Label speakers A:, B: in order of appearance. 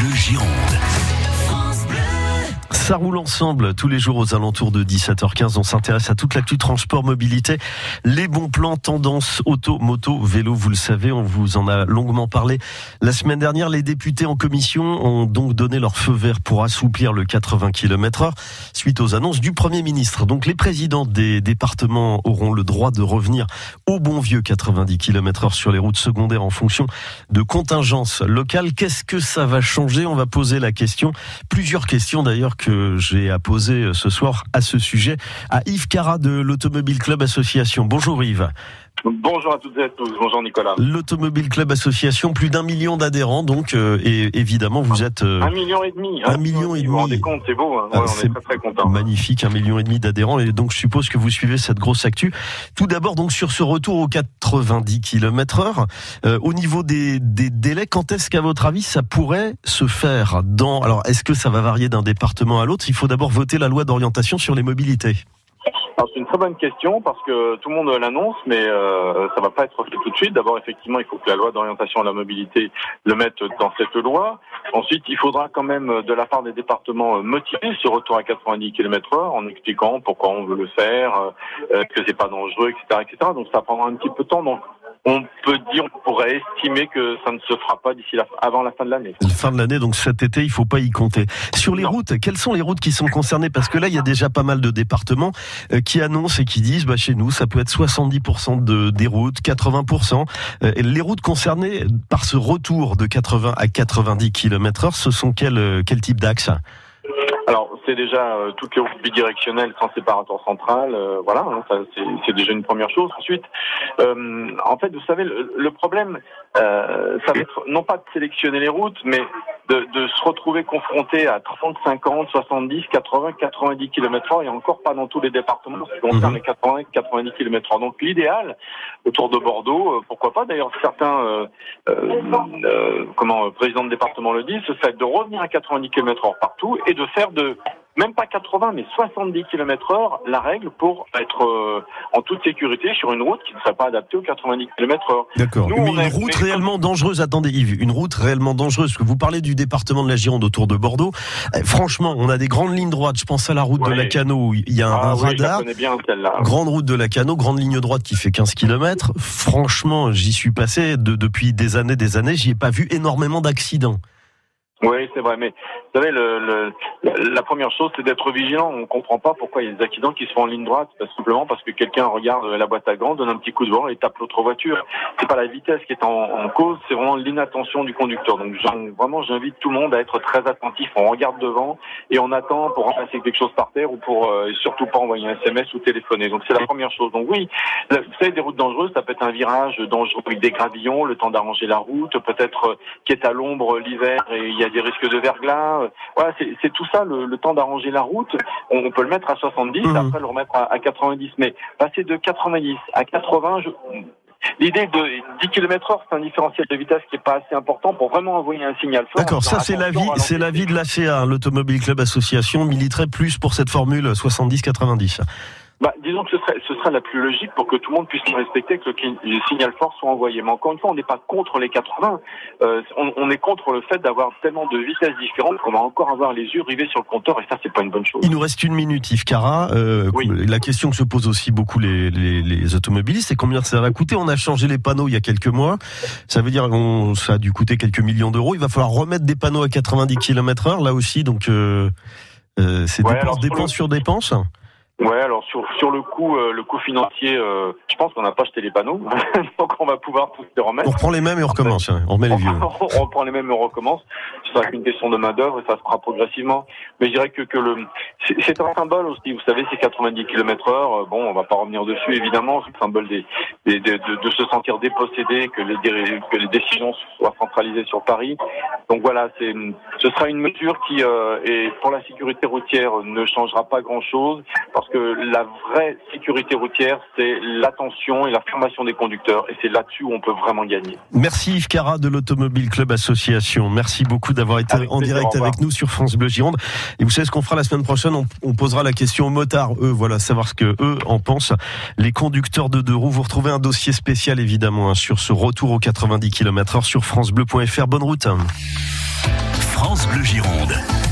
A: Bleu Gironde.
B: Ça roule ensemble tous les jours aux alentours de 17h15. On s'intéresse à toute l'actu transport, mobilité, les bons plans, tendances, auto, moto, vélo. Vous le savez, on vous en a longuement parlé. La semaine dernière, les députés en commission ont donc donné leur feu vert pour assouplir le 80 km heure suite aux annonces du Premier ministre. Donc les présidents des départements auront le droit de revenir au bon vieux 90 km heure sur les routes secondaires en fonction de contingences locales. Qu'est-ce que ça va changer? On va poser la question. Plusieurs questions d'ailleurs que j'ai à poser euh, ce soir à ce sujet à Yves Cara de l'Automobile Club Association. Bonjour Yves.
C: Bonjour à toutes et à tous. Bonjour Nicolas.
B: L'Automobile Club Association, plus d'un million d'adhérents, donc euh, et évidemment vous êtes
C: euh, un million et demi.
B: Hein. Un million et demi. Vous
C: vous rendez compte, c'est beau. Hein. Ah, on est très très content.
B: Magnifique, un million et demi d'adhérents et donc je suppose que vous suivez cette grosse actu. Tout d'abord donc sur ce retour aux 90 km/h, euh, au niveau des, des délais, quand est-ce qu'à votre avis ça pourrait se faire dans Alors est-ce que ça va varier d'un département à l'autre? Il faut d'abord voter la loi d'orientation sur les mobilités
C: c'est une très bonne question parce que tout le monde l'annonce, mais euh, ça va pas être fait tout de suite. D'abord, effectivement, il faut que la loi d'orientation à la mobilité le mette dans cette loi. Ensuite, il faudra quand même de la part des départements motiver ce retour à 90 km/h en expliquant pourquoi on veut le faire, euh, que c'est pas dangereux, etc., etc. Donc ça prendra un petit peu de temps. Donc on peut dire, on pourrait estimer que ça ne se fera pas d'ici la, avant la fin de l'année.
B: La fin de l'année, donc cet été, il faut pas y compter. Sur les routes, quelles sont les routes qui sont concernées? Parce que là, il y a déjà pas mal de départements euh, qui annoncent et qui disent, bah, chez nous, ça peut être 70% de, des routes, 80%. Euh, les routes concernées par ce retour de 80 à 90 km heure, ce sont quel, euh, quel type d'axe
C: c'est déjà euh, toutes les routes bidirectionnelles sans séparateur central. Euh, voilà, hein, c'est déjà une première chose. Ensuite, euh, en fait, vous savez, le, problème, ça va être non pas de sélectionner les routes, mais de, de, se retrouver confronté à 30, 50, 70, 80, 90 km h et encore pas dans tous les départements ce qui concerne mhm. les 80, 90 km h Donc l'idéal, autour de Bordeaux, pourquoi pas, d'ailleurs certains comment présidents de département le disent, ce serait de revenir à 90 km h partout et de faire de même pas 80, mais 70 km heure, la règle pour être euh, en toute sécurité sur une route qui ne serait pas adaptée aux 90 km heure.
B: D'accord. Mais une route réellement dangereuse, attendez Yves, une route réellement dangereuse, que vous parlez du département de la Gironde autour de Bordeaux. Eh, franchement, on a des grandes lignes droites, je pense à la route de la Cano, il y a un, ah, radar.
C: bien,
B: grande route de la Cano, grande ligne droite qui fait 15 km. Franchement, j'y suis passé de, depuis des années, des années, j'y ai pas vu énormément d'accidents.
C: Oui, c'est vrai, mais vous savez, le, le, la première chose, c'est d'être vigilant. On comprend pas pourquoi il y a des accidents qui se font en ligne droite, simplement parce que quelqu'un regarde la boîte à gants, donne un petit coup de vent et tape l'autre voiture. C'est pas la vitesse qui est en, en cause, c'est vraiment l'inattention du conducteur. Donc vraiment, j'invite tout le monde à être très attentif. On regarde devant et on attend pour remplacer quelque chose par terre ou pour euh, surtout pas envoyer un SMS ou téléphoner. Donc c'est la première chose. Donc oui, vous savez, des routes dangereuses, ça peut être un virage dangereux avec des gravillons, le temps d'arranger la route, peut-être euh, qui est à l'ombre l'hiver et il y a des risques de verglas. Voilà, c'est tout ça, le, temps d'arranger la route. On, peut le mettre à 70, mmh. après le remettre à, 90. Mais passer de 90 à 80, je, L'idée de 10 km heure, c'est un différentiel de vitesse qui est pas assez important pour vraiment envoyer un signal fort.
B: D'accord, ça c'est l'avis, c'est l'avis de l'ACA, l'Automobile Club Association militerait plus pour cette formule 70-90
C: bah, disons que ce serait, ce serait la plus logique pour que tout le monde puisse respecter que le signal fort soit envoyé. Mais encore une fois, on n'est pas contre les 80. Euh, on, on, est contre le fait d'avoir tellement de vitesses différentes qu'on va encore avoir les yeux rivés sur le compteur et ça, c'est pas une bonne chose.
B: Il nous reste une minute, Yves Cara. Euh, oui. La question que se posent aussi beaucoup les, les, les, automobilistes, c'est combien ça va coûter? On a changé les panneaux il y a quelques mois. Ça veut dire que ça a dû coûter quelques millions d'euros. Il va falloir remettre des panneaux à 90 km heure, là aussi. Donc, euh, euh c'est dépense, dépense sur dépense
C: Ouais, alors sur sur le coût euh, le coût financier, euh, je pense qu'on n'a pas acheté les panneaux, donc on va pouvoir tous les remettre.
B: On reprend les mêmes et on recommence. Hein. On remet les vieux.
C: on reprend les mêmes et on recommence. Ce sera qu'une question de main d'œuvre et ça se fera progressivement. Mais je dirais que que le c'est un symbole aussi. Vous savez, c'est 90 km heure. Bon, on va pas revenir dessus évidemment. C'est le symbole des, des de, de, se sentir dépossédé, que les que les décisions soient centralisées sur Paris. Donc voilà, c'est ce sera une mesure qui euh, et pour la sécurité routière ne changera pas grand chose parce que la vraie sécurité routière, c'est l'attention et la formation des conducteurs. Et c'est là-dessus où on peut vraiment gagner.
B: Merci Yves Cara de l'Automobile Club Association. Merci beaucoup d'avoir été en direct avec nous sur France Bleu Gironde. Et vous savez ce qu'on fera la semaine prochaine? On, posera la question aux motards, eux, voilà, savoir ce que eux en pensent. Les conducteurs de deux roues, vous retrouvez un dossier spécial évidemment hein, sur ce retour aux 90 km/h sur francebleu.fr. Bonne route.
A: France France Bleu Gironde.